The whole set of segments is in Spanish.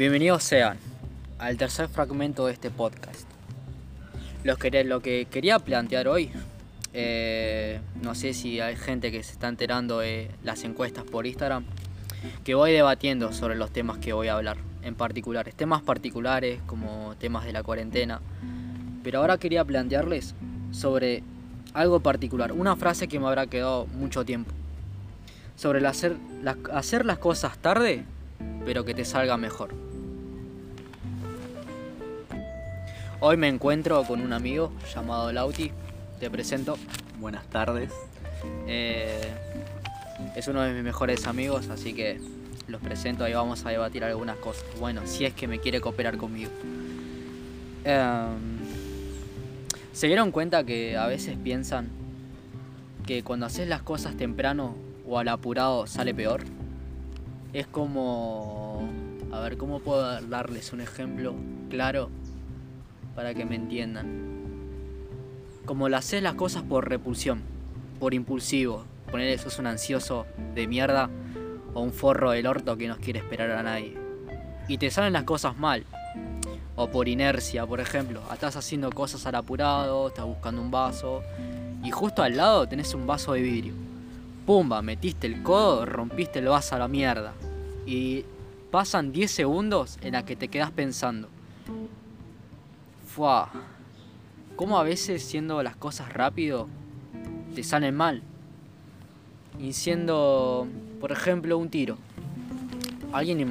Bienvenidos sean al tercer fragmento de este podcast. Lo que, lo que quería plantear hoy, eh, no sé si hay gente que se está enterando de las encuestas por Instagram, que voy debatiendo sobre los temas que voy a hablar, en particulares, temas particulares como temas de la cuarentena. Pero ahora quería plantearles sobre algo particular, una frase que me habrá quedado mucho tiempo. Sobre el hacer, hacer las cosas tarde, pero que te salga mejor. Hoy me encuentro con un amigo llamado Lauti. Te presento. Buenas tardes. Eh, es uno de mis mejores amigos, así que los presento y vamos a debatir algunas cosas. Bueno, si es que me quiere cooperar conmigo. Em, ¿Se dieron cuenta que a veces piensan que cuando haces las cosas temprano o al apurado sale peor? Es como... A ver, ¿cómo puedo darles un ejemplo claro para que me entiendan? Como lo haces las cosas por repulsión, por impulsivo. Poner eso es un ansioso de mierda o un forro del orto que no quiere esperar a nadie. Y te salen las cosas mal. O por inercia, por ejemplo. Estás haciendo cosas al apurado, estás buscando un vaso. Y justo al lado tenés un vaso de vidrio. Pumba, metiste el codo, rompiste el vaso a la mierda. Y pasan 10 segundos en la que te quedas pensando. Fua. ¿Cómo a veces siendo las cosas rápido te salen mal? Y siendo, por ejemplo, un tiro. ¿Alguien,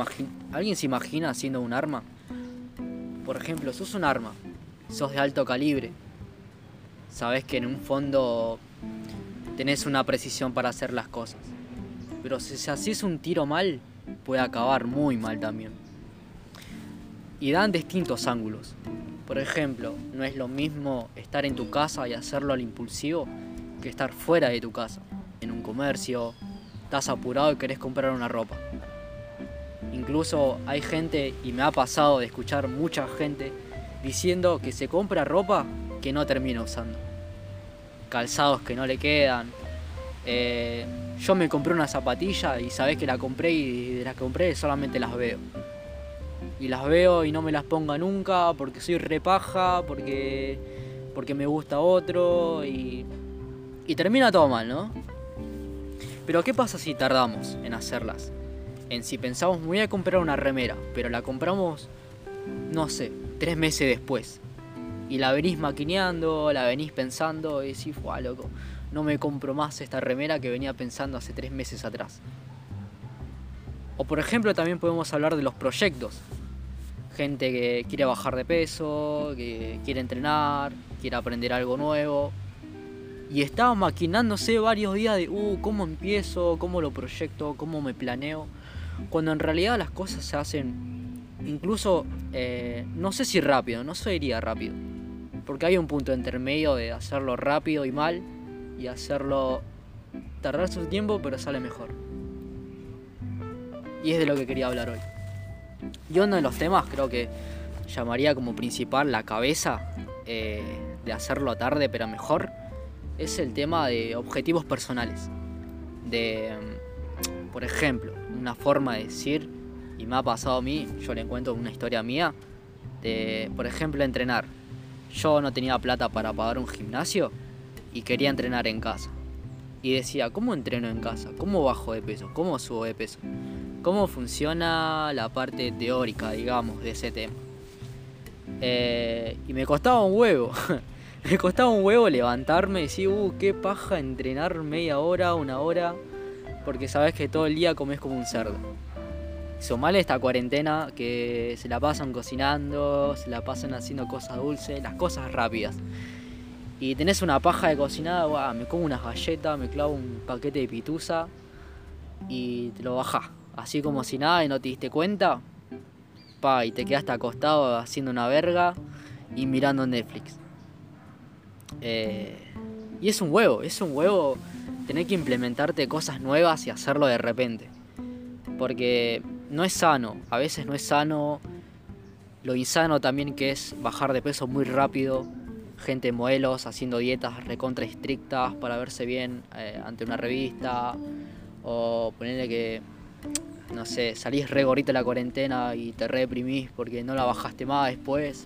¿Alguien se imagina haciendo un arma? Por ejemplo, sos un arma, sos de alto calibre. Sabes que en un fondo tenés una precisión para hacer las cosas. Pero si haces un tiro mal, puede acabar muy mal también. Y dan distintos ángulos. Por ejemplo, no es lo mismo estar en tu casa y hacerlo al impulsivo que estar fuera de tu casa, en un comercio, estás apurado y querés comprar una ropa. Incluso hay gente, y me ha pasado de escuchar mucha gente, diciendo que se compra ropa que no termina usando. Calzados que no le quedan. Eh, yo me compré una zapatilla y sabés que la compré y de las que compré solamente las veo y las veo y no me las ponga nunca porque soy repaja, porque, porque me gusta otro y, y termina todo mal, ¿no? Pero ¿qué pasa si tardamos en hacerlas? En si pensamos, voy a comprar una remera, pero la compramos, no sé, tres meses después. Y la venís maquineando, la venís pensando y decís, fue loco, no me compro más esta remera que venía pensando hace tres meses atrás. O por ejemplo también podemos hablar de los proyectos gente que quiere bajar de peso, que quiere entrenar, quiere aprender algo nuevo. Y estaba maquinándose varios días de, uh, ¿cómo empiezo? ¿Cómo lo proyecto? ¿Cómo me planeo? Cuando en realidad las cosas se hacen, incluso, eh, no sé si rápido, no se diría rápido. Porque hay un punto intermedio de hacerlo rápido y mal y hacerlo tardar su tiempo pero sale mejor. Y es de lo que quería hablar hoy. Y uno de los temas creo que llamaría como principal la cabeza eh, de hacerlo tarde pero mejor es el tema de objetivos personales. De, mm, por ejemplo, una forma de decir, y me ha pasado a mí, yo le encuentro una historia mía, de, por ejemplo, entrenar. Yo no tenía plata para pagar un gimnasio y quería entrenar en casa. Y decía, ¿cómo entreno en casa? ¿Cómo bajo de peso? ¿Cómo subo de peso? Cómo funciona la parte teórica, digamos, de ese tema. Eh, y me costaba un huevo. me costaba un huevo levantarme y decir, uh, qué paja entrenar media hora, una hora, porque sabes que todo el día comes como un cerdo. Hizo mal esta cuarentena que se la pasan cocinando, se la pasan haciendo cosas dulces, las cosas rápidas. Y tenés una paja de cocinada, me como unas galletas, me clavo un paquete de pitusa y te lo bajás así como si nada y no te diste cuenta, pa, y te quedaste acostado haciendo una verga y mirando Netflix. Eh, y es un huevo, es un huevo tener que implementarte cosas nuevas y hacerlo de repente. Porque no es sano, a veces no es sano. Lo insano también que es bajar de peso muy rápido, gente modelos haciendo dietas recontra estrictas para verse bien eh, ante una revista, o ponerle que no sé, salís re gorrito la cuarentena y te reprimís porque no la bajaste más después.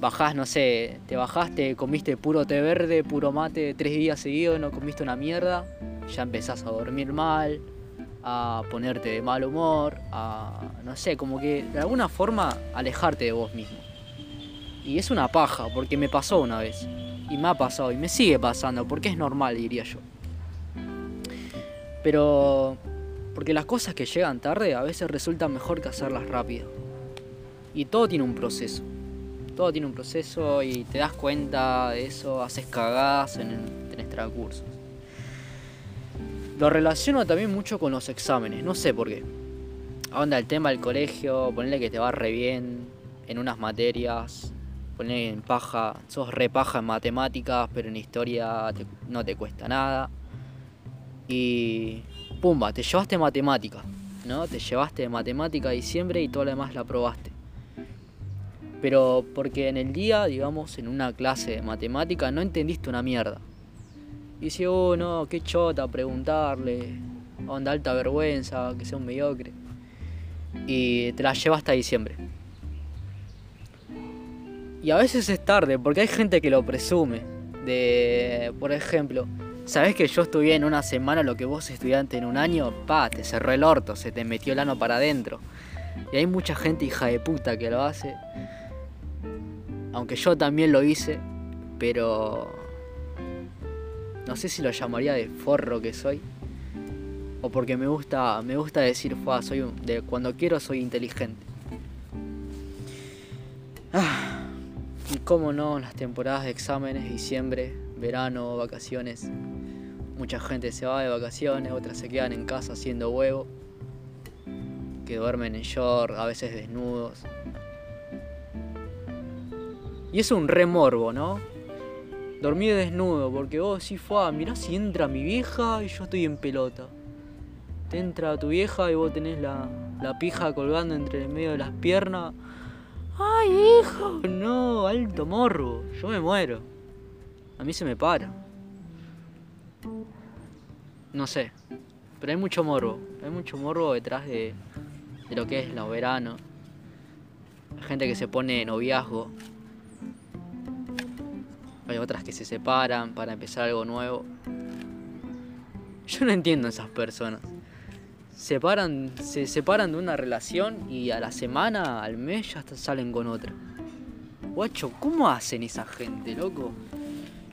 Bajás, no sé, te bajaste, comiste puro té verde, puro mate tres días seguidos, no comiste una mierda, ya empezás a dormir mal, a ponerte de mal humor, a, no sé, como que de alguna forma alejarte de vos mismo. Y es una paja, porque me pasó una vez, y me ha pasado, y me sigue pasando, porque es normal, diría yo. Pero porque las cosas que llegan tarde a veces resultan mejor que hacerlas rápido. Y todo tiene un proceso. Todo tiene un proceso y te das cuenta de eso, haces cagadas en, en extracursos. Lo relaciono también mucho con los exámenes, no sé por qué. Onda el tema del colegio, ponerle que te va re bien en unas materias, ponerle en paja, sos re paja en matemáticas, pero en historia no te cuesta nada. Y pumba, te llevaste matemática, ¿no? Te llevaste matemática a diciembre y todo lo demás la probaste. Pero porque en el día, digamos, en una clase de matemática no entendiste una mierda. Y dice, oh no, qué chota preguntarle, onda alta vergüenza, que sea un mediocre. Y te la llevaste a diciembre. Y a veces es tarde, porque hay gente que lo presume. De, por ejemplo, ¿Sabés que yo estudié en una semana lo que vos estudiaste en un año? Pa, te cerró el orto, se te metió el ano para adentro. Y hay mucha gente hija de puta que lo hace. Aunque yo también lo hice, pero no sé si lo llamaría de forro que soy o porque me gusta me gusta decir Fua, soy de cuando quiero soy inteligente. Ah, y cómo no, las temporadas de exámenes, diciembre, verano, vacaciones. Mucha gente se va de vacaciones, otras se quedan en casa haciendo huevo, que duermen en short, a veces desnudos. Y es un remorbo, ¿no? Dormir desnudo, porque vos sí fue, mirá si entra mi vieja y yo estoy en pelota. Te entra tu vieja y vos tenés la, la pija colgando entre el medio de las piernas. ¡Ay, hijo! No, alto morbo. Yo me muero. A mí se me para. No sé. Pero hay mucho morbo. Hay mucho morbo detrás de, de lo que es la verano. Hay gente que se pone noviazgo. Hay otras que se separan para empezar algo nuevo. Yo no entiendo a esas personas. Separan, se separan de una relación y a la semana, al mes ya salen con otra. Guacho, ¿cómo hacen esa gente, loco?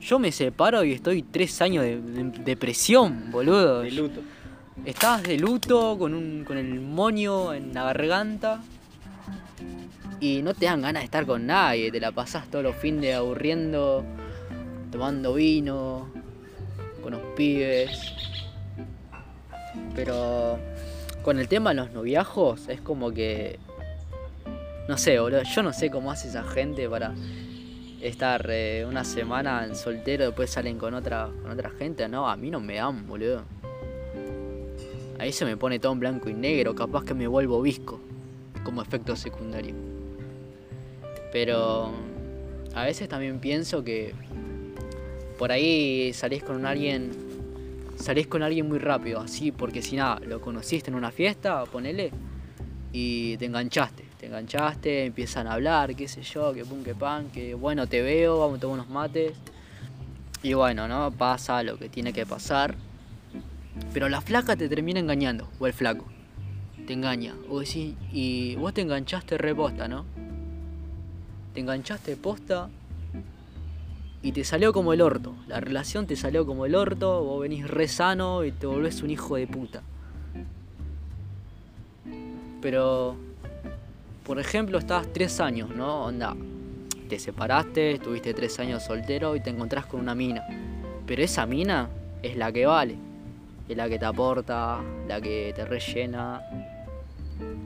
Yo me separo y estoy tres años de, depresión, boludo. De luto. Estás de luto con, un, con el moño en la garganta y no te dan ganas de estar con nadie. Te la pasás todos los fines aburriendo, tomando vino, con los pibes. Pero con el tema de los noviajos es como que... No sé, boludo. Yo no sé cómo hace esa gente para estar eh, una semana en soltero, después salen con otra, con otra gente, no, a mí no me dan, boludo. Ahí se me pone todo en blanco y negro, capaz que me vuelvo visco, como efecto secundario. Pero a veces también pienso que por ahí salís con alguien, salís con alguien muy rápido, así, porque si nada, lo conociste en una fiesta, ponele, y te enganchaste te enganchaste, empiezan a hablar, qué sé yo, que pum, que pan, que bueno, te veo, vamos a tomar unos mates. Y bueno, ¿no? Pasa lo que tiene que pasar. Pero la flaca te termina engañando, o el flaco. Te engaña. O decís, y vos te enganchaste reposta, ¿no? Te enganchaste posta y te salió como el orto. La relación te salió como el orto, vos venís re sano y te volvés un hijo de puta. Pero por ejemplo, estabas tres años, ¿no? Onda, te separaste, estuviste tres años soltero y te encontrás con una mina. Pero esa mina es la que vale. Es la que te aporta, la que te rellena,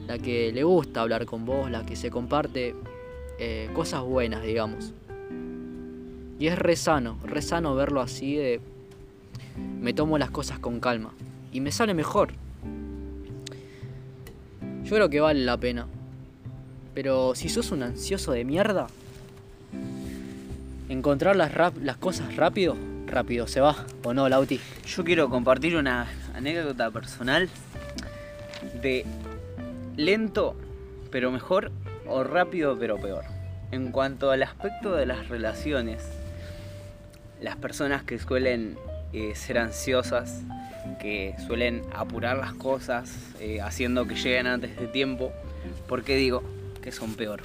la que le gusta hablar con vos, la que se comparte eh, cosas buenas, digamos. Y es re sano, re sano verlo así de... Me tomo las cosas con calma. Y me sale mejor. Yo creo que vale la pena. Pero si sos un ansioso de mierda, encontrar las, cosas rápido, rápido se va, ¿o no, Lauti? Yo quiero compartir una anécdota personal. de lento pero mejor o rápido pero peor. En cuanto al aspecto de las relaciones, las personas que suelen eh, ser ansiosas, que suelen apurar las cosas, eh, haciendo que lleguen antes de tiempo, ¿por qué digo que son peor?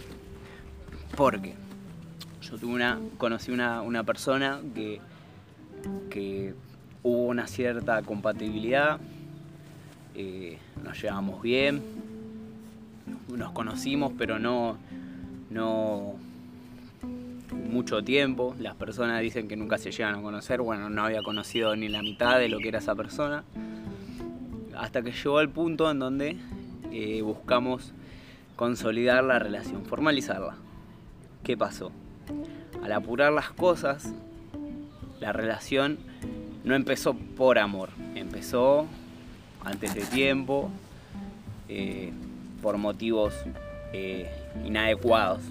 Porque yo tuve una, conocí una, una persona que, que hubo una cierta compatibilidad, eh, nos llevamos bien, nos conocimos, pero no, no mucho tiempo. Las personas dicen que nunca se llegan a conocer. Bueno, no había conocido ni la mitad de lo que era esa persona. Hasta que llegó al punto en donde eh, buscamos consolidar la relación, formalizarla. ¿Qué pasó? Al apurar las cosas, la relación no empezó por amor, empezó antes de tiempo, eh, por motivos eh, inadecuados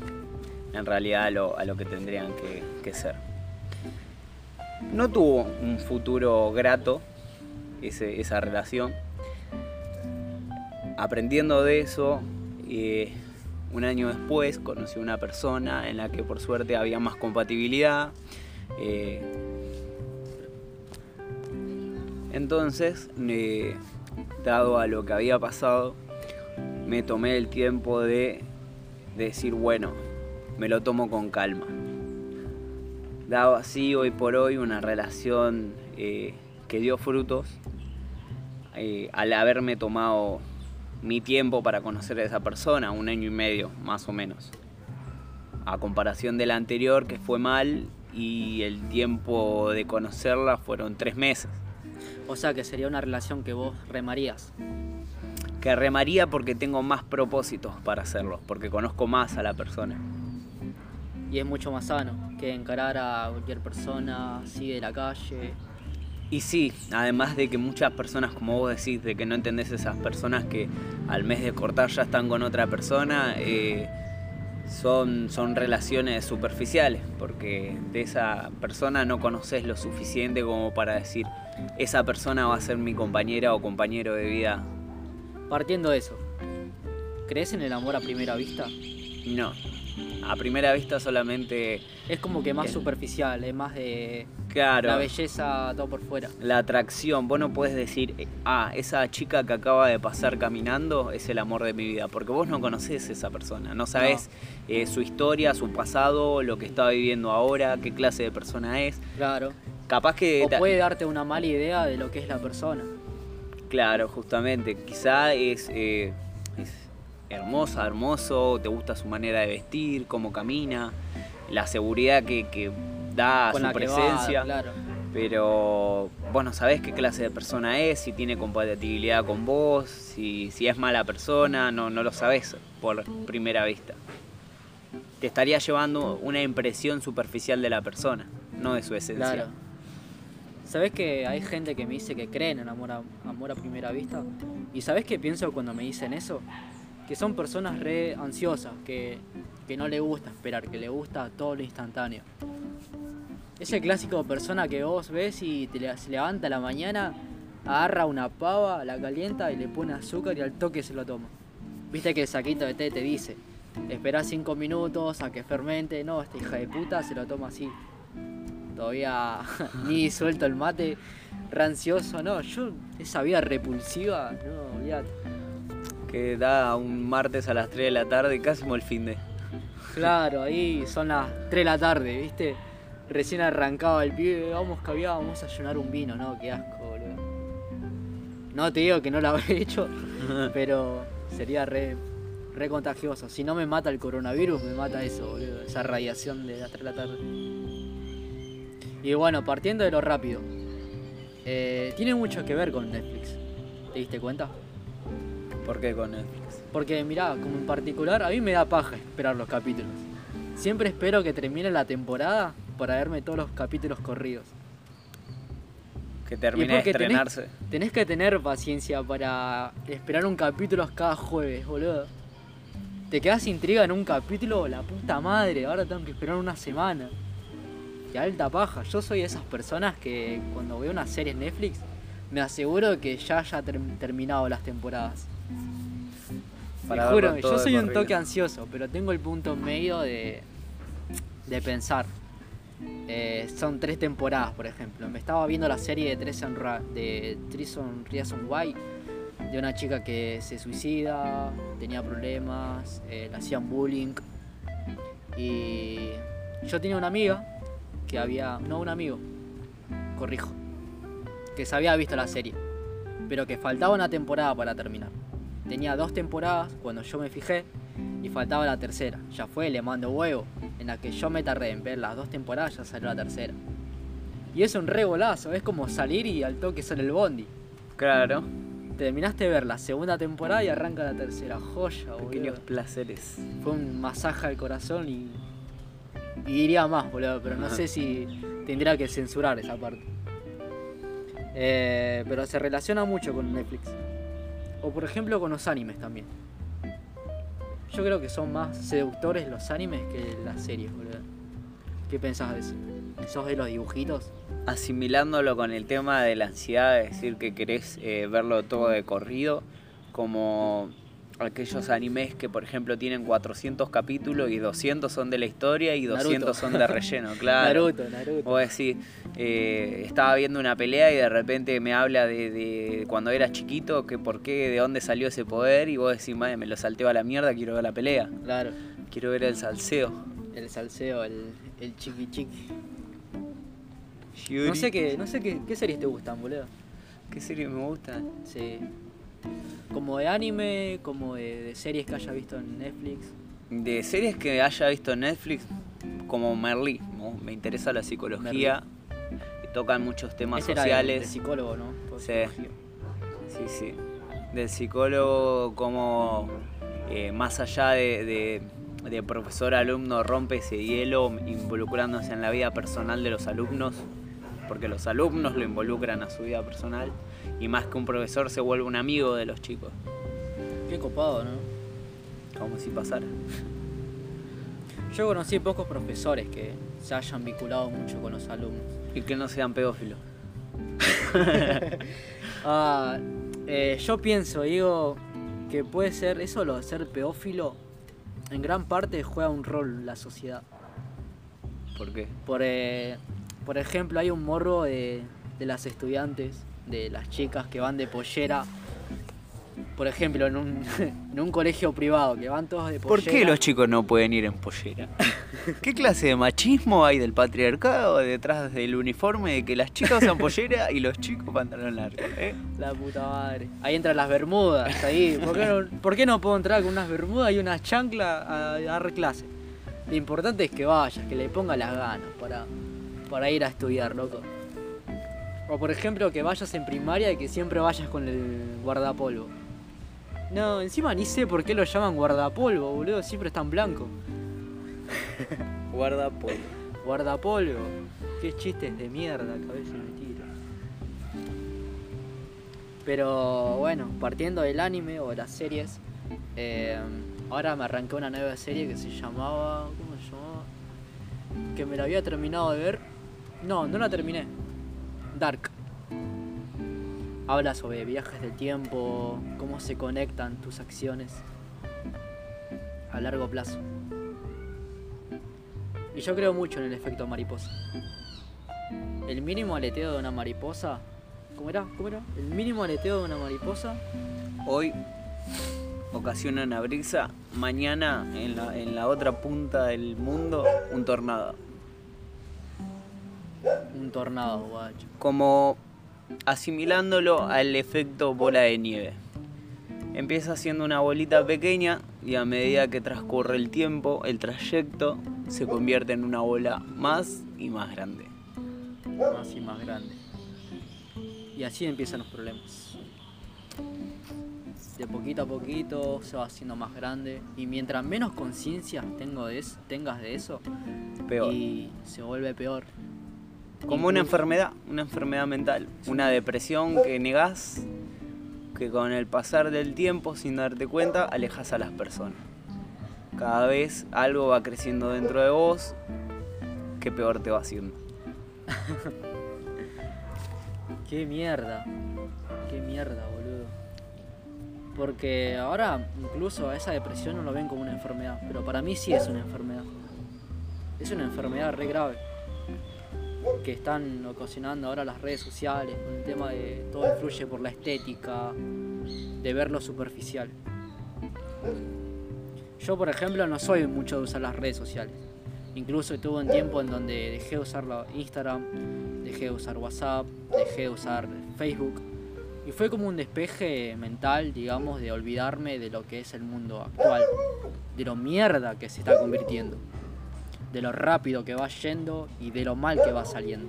en realidad a lo, a lo que tendrían que, ser. No tuvo un futuro grato esa relación. Aprendiendo de eso, eh, un año después conocí una persona en la que por suerte había más compatibilidad. Eh, entonces, dado a lo que había pasado, me tomé el tiempo de, decir, bueno, me lo tomo con calma. Dado así hoy por hoy una relación eh, que dio frutos, eh, al haberme tomado mi tiempo para conocer a esa persona, un año y medio más o menos, a comparación de la anterior que fue mal y el tiempo de conocerla fueron tres meses. O sea que sería una relación que vos remarías que remaría porque tengo más propósitos para hacerlo, porque conozco más a la persona. Y es mucho más sano que encarar a cualquier persona así de la calle. Y sí, además de que muchas personas, como vos decís, de que no entendés esas personas que al mes de cortar ya están con otra persona, eh, son, son relaciones superficiales, porque de esa persona no conoces lo suficiente como para decir, esa persona va a ser mi compañera o compañero de vida Partiendo de eso, ¿crees en el amor a primera vista? No. A primera vista solamente. Es como que más superficial, es más de. Claro. La belleza todo por fuera. La atracción. Vos no puedes decir, ah, esa chica que acaba de pasar caminando es el amor de mi vida. Porque vos no conocés a esa persona. No sabés eh, su historia, su pasado, lo que está viviendo ahora, qué clase de persona es. Claro. Capaz que. O puede darte una mala idea de lo que es la persona. Claro, justamente. Quizá es, eh, es hermosa, hermoso, te gusta su manera de vestir, cómo camina, la seguridad que, da su presencia. Pero vos no sabés qué clase de persona es, si tiene compatibilidad con vos, si, si es mala persona, no, no lo sabés por primera vista. Te estaría llevando una impresión superficial de la persona, no de su esencia. ¿Sabes que hay gente que me dice que creen en amor a, amor a primera vista? ¿Y sabes qué pienso cuando me dicen eso? Que son personas re ansiosas, que, no le gusta esperar, que le gusta todo lo instantáneo. Ese clásico persona que vos ves y te, se levanta a la mañana, agarra una pava, la calienta y le pone azúcar y al toque se lo toma. Viste que el saquito de té te dice, espera cinco minutos a que fermente, no, esta hija de puta se lo toma así todavía ni suelto el mate, rancioso, no, yo esa vida repulsiva, no, olvídate. Que da un martes a las 3 de la tarde, casi como el fin de. Claro, ahí son las 3 de la tarde, ¿viste? Recién arrancaba el pibe, vamos que vamos a llenar un vino, ¿no? Qué asco, boludo. No te digo que no lo habré hecho, pero sería re, re contagioso. Si no me mata el coronavirus, me mata eso, boludo. Esa radiación de las 3 de la tarde. Y bueno, partiendo de lo rápido, eh, tiene mucho que ver con Netflix. ¿Te diste cuenta? ¿Por qué con Netflix? Porque mirá, como en particular, a mí me da paja esperar los capítulos. Siempre espero que termine la temporada para verme todos los capítulos corridos. Que termine de estrenarse. Tenés, que tener paciencia para esperar un capítulo cada jueves, boludo. Te quedas intriga en un capítulo, la puta madre, ahora tengo que esperar una semana alta paja. Yo soy de esas personas que cuando veo una serie en Netflix me aseguro que ya haya ter- terminado las temporadas. Para Te juro, yo soy un toque ansioso, pero tengo el punto medio de, de pensar. Eh, son tres temporadas, por ejemplo. Me estaba viendo la serie de Treason, de Treason Reason Why, de una chica que se suicida, tenía problemas, eh, le hacían bullying. Y yo tenía una amiga que había. No, un amigo, corrijo, que se había visto la serie, pero que faltaba una temporada para terminar. Tenía dos temporadas cuando yo me fijé y faltaba la tercera. Ya fue, le mando huevo. En la que yo me tardé en ver las dos temporadas, ya salió la tercera. Y es un re golazo, es como salir y al toque sale el bondi. Claro, Terminaste de ver la segunda temporada y arranca la tercera. Joya, pequeños boludo. placeres. Fue un masaje al corazón y. Y diría más, boludo, pero no sé si tendría que censurar esa parte. Eh, pero se relaciona mucho con Netflix. O por ejemplo con los animes también. Yo creo que son más seductores los animes que las series, boludo. ¿Qué pensás de eso? ¿Sos de los dibujitos? asimilándolo con el tema de la ansiedad, es decir, que querés eh, verlo todo de corrido, como aquellos animes que, por ejemplo, tienen 400 capítulos y 200 son de la historia y Naruto. 200 son de relleno, claro. Naruto, Naruto. Vos decís, eh, estaba viendo una pelea y de repente me habla de, de cuando eras chiquito, que por qué, de dónde salió ese poder, y vos decís, madre, me lo salteo a la mierda, quiero ver la pelea, Claro, quiero ver el salseo. el salseo, el, el chiqui chiqui. Yuri. No sé qué, no sé qué, qué series te gustan, boludo. ¿Qué serie me gusta? Sí. Como de anime, como de, de series que haya visto en Netflix. De series que haya visto en Netflix, como Merlí, ¿no? me interesa la psicología, y tocan muchos temas Ese era de- de sociales. psicólogo, ¿no? Por Sí. psicología. Sí, sí. Del psicólogo, como eh, más allá de, de- de profesor-alumno rompe ese hielo involucrándose en la vida personal de los alumnos, porque los alumnos lo involucran a su vida personal, y más que un profesor se vuelve un amigo de los chicos, Qué copado, ¿no? como si pasara. Yo conocí pocos profesores que se hayan vinculado mucho con los alumnos. Y que no sean pedófilos. Ah, eh, yo pienso, digo, que puede ser eso, lo de ser pedófilo, en gran parte juega un rol la sociedad. ¿Por qué? Por, eh, por ejemplo, hay un morro de, de las estudiantes, de las chicas que van de pollera. Por ejemplo, en un, en un colegio privado, que van todos de pollera. ¿Por qué los chicos no pueden ir en pollera? ¿Qué clase de machismo hay del patriarcado detrás del uniforme de que las chicas usan pollera y los chicos pantalón largo? eh? La puta madre. Ahí entran las bermudas, ahí. ¿Por qué no, por qué no puedo entrar con unas bermudas y unas chanclas a, a dar clase? Lo importante es que vayas, que le pongas las ganas para, para ir a estudiar, loco. O por ejemplo, que vayas en primaria y que siempre vayas con el guardapolvo. No, encima ni sé por qué lo llaman guardapolvo, boludo. Siempre está en blanco. Guarda polvo. Guardapolvo. Qué chistes de mierda, cabeza me tiro. Pero bueno, partiendo del anime o de las series, eh, ahora me arranqué una nueva serie que se llamaba. ¿Cómo se llamaba? Que me la había terminado de ver. No, no la terminé. Dark. Habla sobre viajes del tiempo, cómo se conectan tus acciones a largo plazo. Y yo creo mucho en el efecto mariposa. El mínimo aleteo de una mariposa. ¿Cómo era? ¿Cómo era? El mínimo aleteo de una mariposa. Hoy ocasiona una brisa, mañana en la, en la otra punta del mundo un tornado. Tornado, guacho. Como asimilándolo al efecto bola de nieve. Empieza siendo una bolita pequeña y a medida que transcurre el tiempo, el trayecto se convierte en una bola más y más grande. Más y más grande. Y así empiezan los problemas. De poquito a poquito se va haciendo más grande. Y mientras menos conciencia tengo de es- tengas de eso, Peor. y se vuelve peor. Como una enfermedad, una enfermedad mental, una depresión que negás, que con el pasar del tiempo, sin darte cuenta, alejas a las personas. Cada vez algo va creciendo dentro de vos que peor te va haciendo. ¡Qué mierda! qué mierda, boludo. Porque ahora incluso a esa depresión no lo ven como una enfermedad, pero para mí sí es una enfermedad. Es una enfermedad re grave que están ocasionando ahora las redes sociales, con el tema de todo influye por la estética, de ver lo superficial. Yo, por ejemplo, no soy mucho de usar las redes sociales. Incluso tuve un tiempo en donde dejé de usar Instagram, dejé de usar WhatsApp, dejé de usar Facebook. Y fue como un despeje mental, digamos, de olvidarme de lo que es el mundo actual, de lo mierda que se está convirtiendo de lo rápido que va yendo y de lo mal que va saliendo.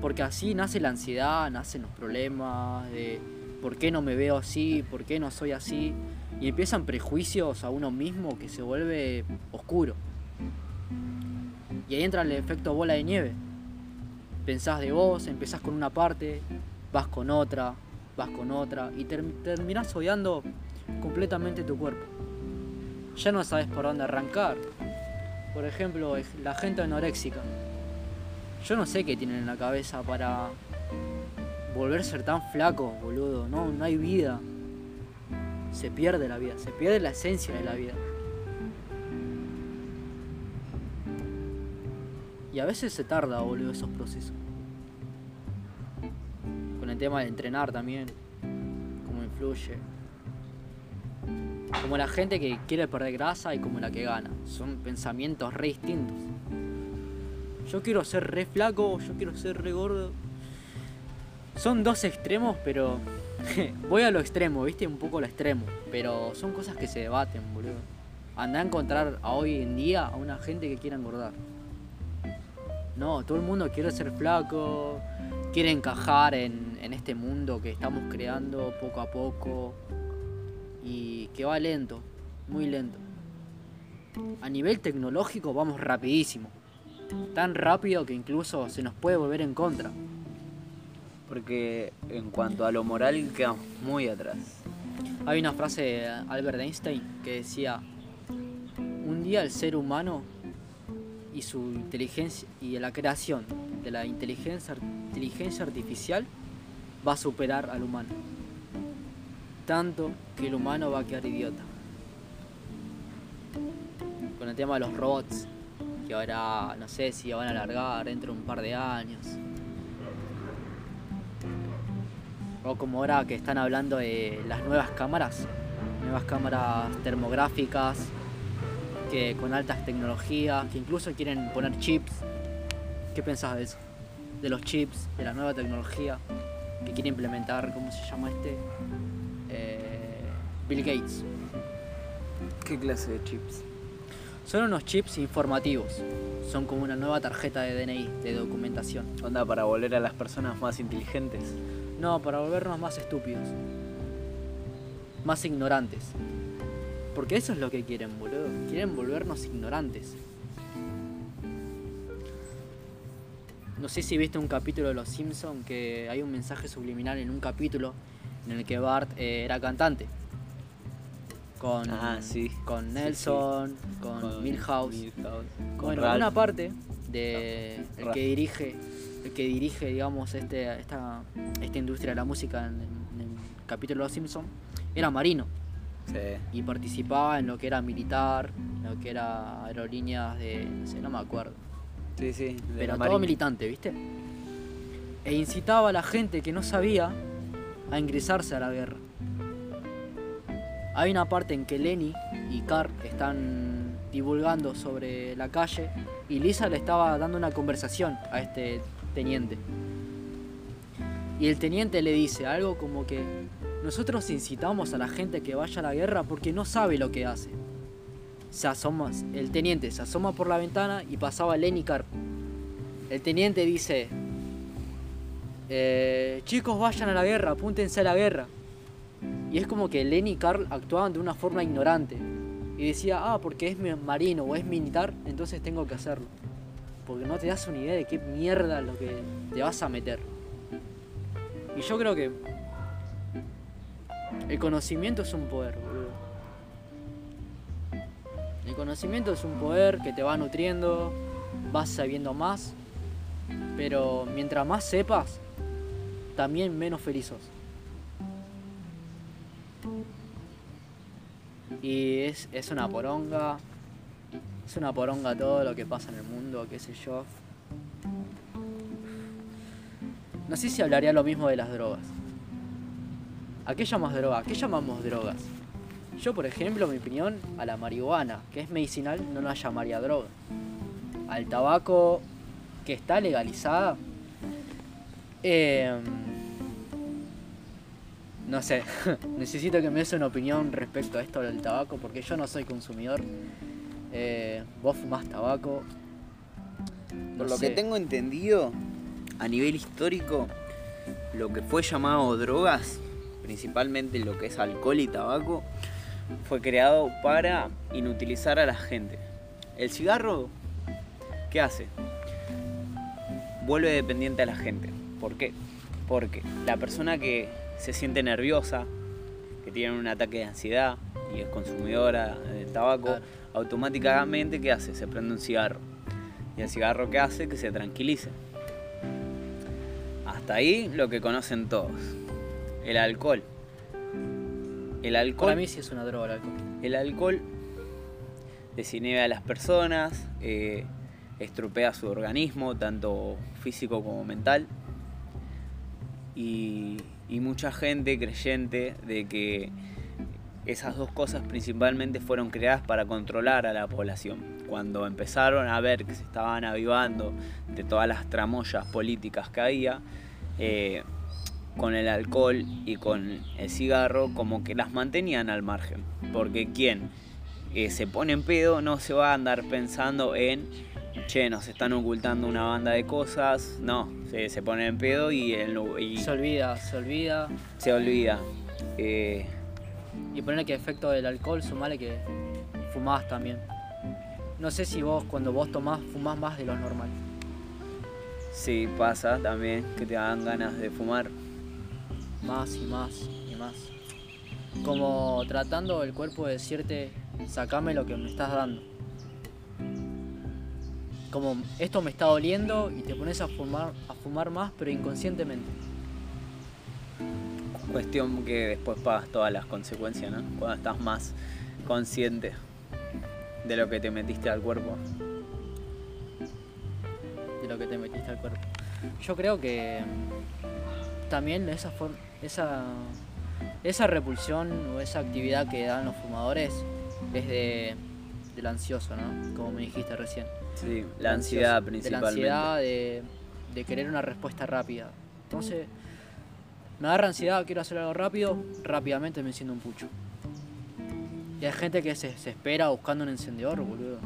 Porque así nace la ansiedad, nacen los problemas de por qué no me veo así, por qué no soy así. Y empiezan prejuicios a uno mismo que se vuelve oscuro. Y ahí entra el efecto bola de nieve. Pensás de vos, empezás con una parte, vas con otra, vas con otra y terminás odiando completamente tu cuerpo ya no sabes por dónde arrancar. Por ejemplo, la gente anoréxica. Yo no sé qué tienen en la cabeza para volver a ser tan flacos, boludo. No, no hay vida. Se pierde la vida, se pierde la esencia de la vida. Y a veces se tarda, boludo, esos procesos. Con el tema de entrenar también, cómo influye. Como la gente que quiere perder grasa y como la que gana. Son pensamientos re distintos. Yo quiero ser re flaco, yo quiero ser re gordo. Son dos extremos, pero voy a lo extremo, viste, un poco lo extremo. Pero son cosas que se debaten, boludo. Anda a encontrar hoy en día a una gente que quiera engordar. No, todo el mundo quiere ser flaco, quiere encajar en, en este mundo que estamos creando poco a poco y que va lento, muy lento. A nivel tecnológico vamos rapidísimo, tan rápido que incluso se nos puede volver en contra. Porque en cuanto a lo moral quedamos muy atrás. Hay una frase de Albert Einstein que decía, un día el ser humano y su inteligencia y la creación de la inteligencia, inteligencia artificial va a superar al humano tanto que el humano va a quedar idiota. Con el tema de los robots, que ahora no sé si van a alargar dentro de un par de años. O como ahora que están hablando de las nuevas cámaras, nuevas cámaras termográficas, que con altas tecnologías, que incluso quieren poner chips. ¿Qué pensás de eso? De los chips, de la nueva tecnología que quiere implementar, ¿cómo se llama este? Bill Gates. ¿Qué clase de chips? Son unos chips informativos. Son como una nueva tarjeta de DNI, de documentación. ¿Onda para volver a las personas más inteligentes? No, para volvernos más estúpidos. Más ignorantes. Porque eso es lo que quieren, boludo. Quieren volvernos ignorantes. No sé si viste un capítulo de Los Simpsons que hay un mensaje subliminal en un capítulo en el que Bart eh, era cantante con, ah, con Nelson, con, Milhouse, con una parte de el que dirige, el que dirige, digamos, este, esta, esta industria de la música en, el capítulo de Los Simpsons, era marino. Y participaba en lo que era militar, en lo que era aerolíneas de. no sé, no me acuerdo. Sí, sí. Pero todo militante, ¿viste? E incitaba a la gente que no sabía a ingresarse a la guerra. Hay una parte en que Lenny y Carl están divulgando sobre la calle y Lisa le estaba dando una conversación a este teniente. Y el teniente le dice algo como que nosotros incitamos a la gente que vaya a la guerra porque no sabe lo que hace. Se asoma, el teniente se asoma por la ventana y pasaba Lenny y Carl. El teniente dice, eh, chicos vayan a la guerra, apúntense a la guerra. Y es como que Lenny y Carl actuaban de una forma ignorante. Y decía, ah, porque es marino o es militar, entonces tengo que hacerlo. Porque no te das una idea de qué mierda lo que te vas a meter. Y yo creo que el conocimiento es un poder, boludo. El conocimiento es un poder que te va nutriendo, vas sabiendo más, pero mientras más sepas, también menos feliz. Y es, es una poronga. Es una poronga todo lo que pasa en el mundo, qué sé yo. No sé si hablaría lo mismo de las drogas. ¿A qué llamas droga? ¿A qué llamamos drogas? Yo, por ejemplo, mi opinión, a la marihuana, que es medicinal, no la llamaría droga. Al tabaco, que está legalizada, em, no sé, necesito que me des una opinión respecto a esto del tabaco, porque yo no soy consumidor. Eh, vos fumás tabaco. Por lo que tengo entendido, a nivel histórico, lo que fue llamado drogas, principalmente lo que es alcohol y tabaco, fue creado para inutilizar a la gente. El cigarro, ¿qué hace? Vuelve dependiente a la gente. ¿Por qué? Porque la persona que se siente nerviosa, que tiene un ataque de ansiedad y es consumidora de tabaco, automáticamente ¿qué hace? Se prende un cigarro. Y el cigarro ¿qué hace? Que se tranquilice. Hasta ahí lo que conocen todos. El alcohol. El alcohol. Para mí sí es una droga el alcohol. El alcohol desinhibe a las personas, eh, estropea su organismo, tanto físico como mental. Y, mucha gente creyente de que esas dos cosas principalmente fueron creadas para controlar a la población. Cuando empezaron a ver que se estaban avivando de todas las tramoyas políticas que había, eh, con el alcohol y con el cigarro como que las mantenían al margen. Porque quien eh, se pone en pedo no se va a andar pensando en, che, nos están ocultando una banda de cosas. No, se, pone en pedo y, Se olvida, se olvida. Se olvida. Eh, y ponerle que efecto del alcohol sumale que fumás también. No sé si vos cuando vos tomás fumás más de lo normal. Sí, pasa también que te dan ganas de fumar. Más y más y más. Como tratando el cuerpo de decirte, sacame lo que me estás dando. Como esto me está doliendo y te pones a fumar, a fumar más, pero inconscientemente. Cuestión que después pagas todas las consecuencias, ¿no? Cuando estás más consciente de lo que te metiste al cuerpo. De lo que te metiste al cuerpo. Yo creo que también esa forma esa, esa repulsión o esa actividad que dan los fumadores es de, del ansioso, ¿no? Como me dijiste recién. Sí, la ansiedad principalmente. De la ansiedad de, de querer una respuesta rápida. Entonces, me agarra ansiedad, quiero hacer algo rápido, rápidamente me enciendo un pucho. Y hay gente que se, se espera buscando un encendedor, boludo.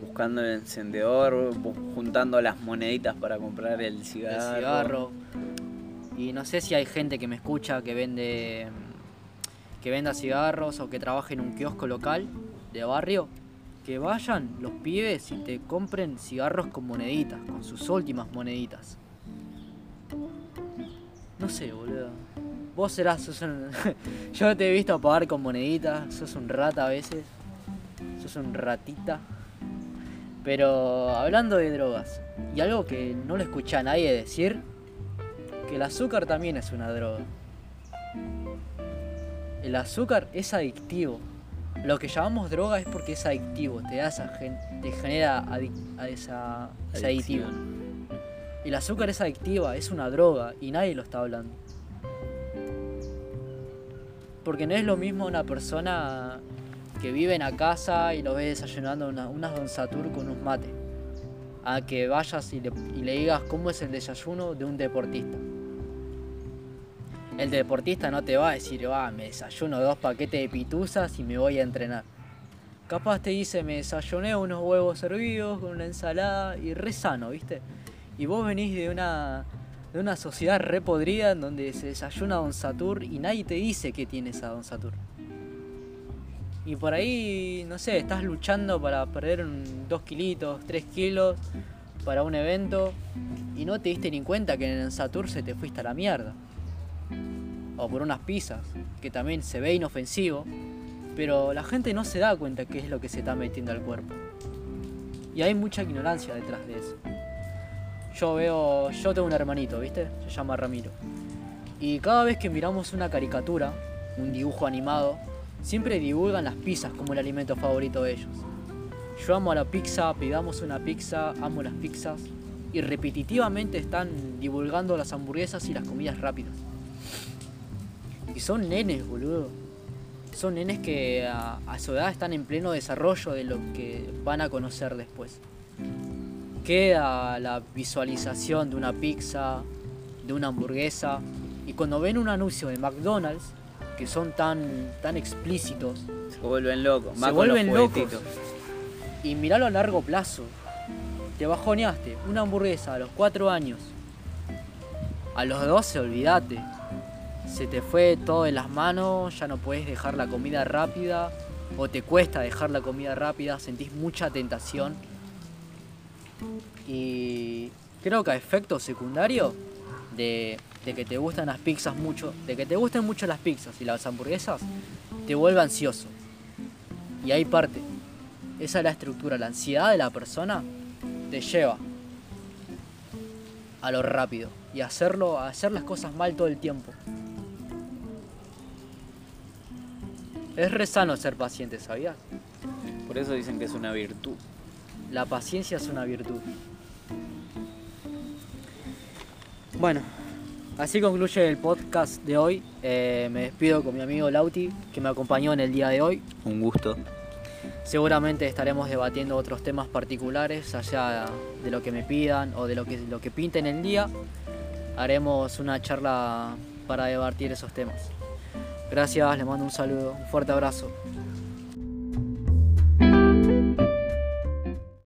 Buscando el encendedor, juntando las moneditas para comprar el cigarro. El cigarro. Y no sé si hay gente que me escucha que vende que venda cigarros o que trabaje en un kiosco local de barrio, que vayan los pibes y te compren cigarros con moneditas, con sus últimas moneditas. No sé, boludo. Vos serás, sos un... Yo te he visto pagar con moneditas, sos un rata a veces. Sos un ratita. Pero hablando de drogas, y algo que no lo escuché a nadie decir, que el azúcar también es una droga. El azúcar es adictivo. Lo que llamamos droga es porque es adictivo, te da esa te genera a esa, ese aditivo. El azúcar es adictiva, es una droga y nadie lo está hablando. Porque no es lo mismo una persona que vive en la casa y lo ve desayunando unas Don Satur con un mate, a que vayas y le, y le digas cómo es el desayuno de un deportista. El deportista no te va a decir, ah, me desayuno dos paquetes de pituzas y me voy a entrenar. Capaz te dice, me desayuné unos huevos hervidos con una ensalada y re sano, ¿viste? Y vos venís de una, de una sociedad re podrida en donde se desayuna Don Satur y nadie te dice qué tiene esa Don Satur. Y por ahí, no sé, estás luchando para perder dos kilitos, tres kilos para un evento y no te diste ni cuenta que en el Satur se te fuiste a la mierda o por unas pizzas, que también se ve inofensivo, pero la gente no se da cuenta qué es lo que se está metiendo al cuerpo. Y hay mucha ignorancia detrás de eso. Yo veo, yo tengo un hermanito, ¿viste? Se llama Ramiro. Y cada vez que miramos una caricatura, un dibujo animado, siempre divulgan las pizzas como el alimento favorito de ellos. Yo amo la pizza, pidamos una pizza, amo las pizzas y repetitivamente están divulgando las hamburguesas y las comidas rápidas. Y son nenes, boludo. Son nenes que a, a su edad están en pleno desarrollo de lo que van a conocer después. Queda la visualización de una pizza, de una hamburguesa, y cuando ven un anuncio de McDonald's, que son tan, tan explícitos, Se vuelven locos. Se más vuelven locos. y miralo a largo plazo, te bajoneaste una hamburguesa a los 4 años, a los 12 olvídate, se te fue todo de las manos, ya no puedes dejar la comida rápida, o te cuesta dejar la comida rápida, sentís mucha tentación. Y creo que a efecto secundario de, que te gustan las pizzas mucho, de que te gusten mucho las pizzas y las hamburguesas, te vuelve ansioso. Y ahí parte. Esa es la estructura, la ansiedad de la persona te lleva a lo rápido y hacerlo, a hacer las cosas mal todo el tiempo. Es re sano ser paciente, ¿sabías? Por eso dicen que es una virtud. La paciencia es una virtud. Bueno, así concluye el podcast de hoy. Eh, me despido con mi amigo Lauti, que me acompañó en el día de hoy. Un gusto. Seguramente estaremos debatiendo otros temas particulares, allá de lo que me pidan o de lo que, lo que pinte en el día. Haremos una charla para debatir esos temas. Gracias, les mando un saludo, un fuerte abrazo.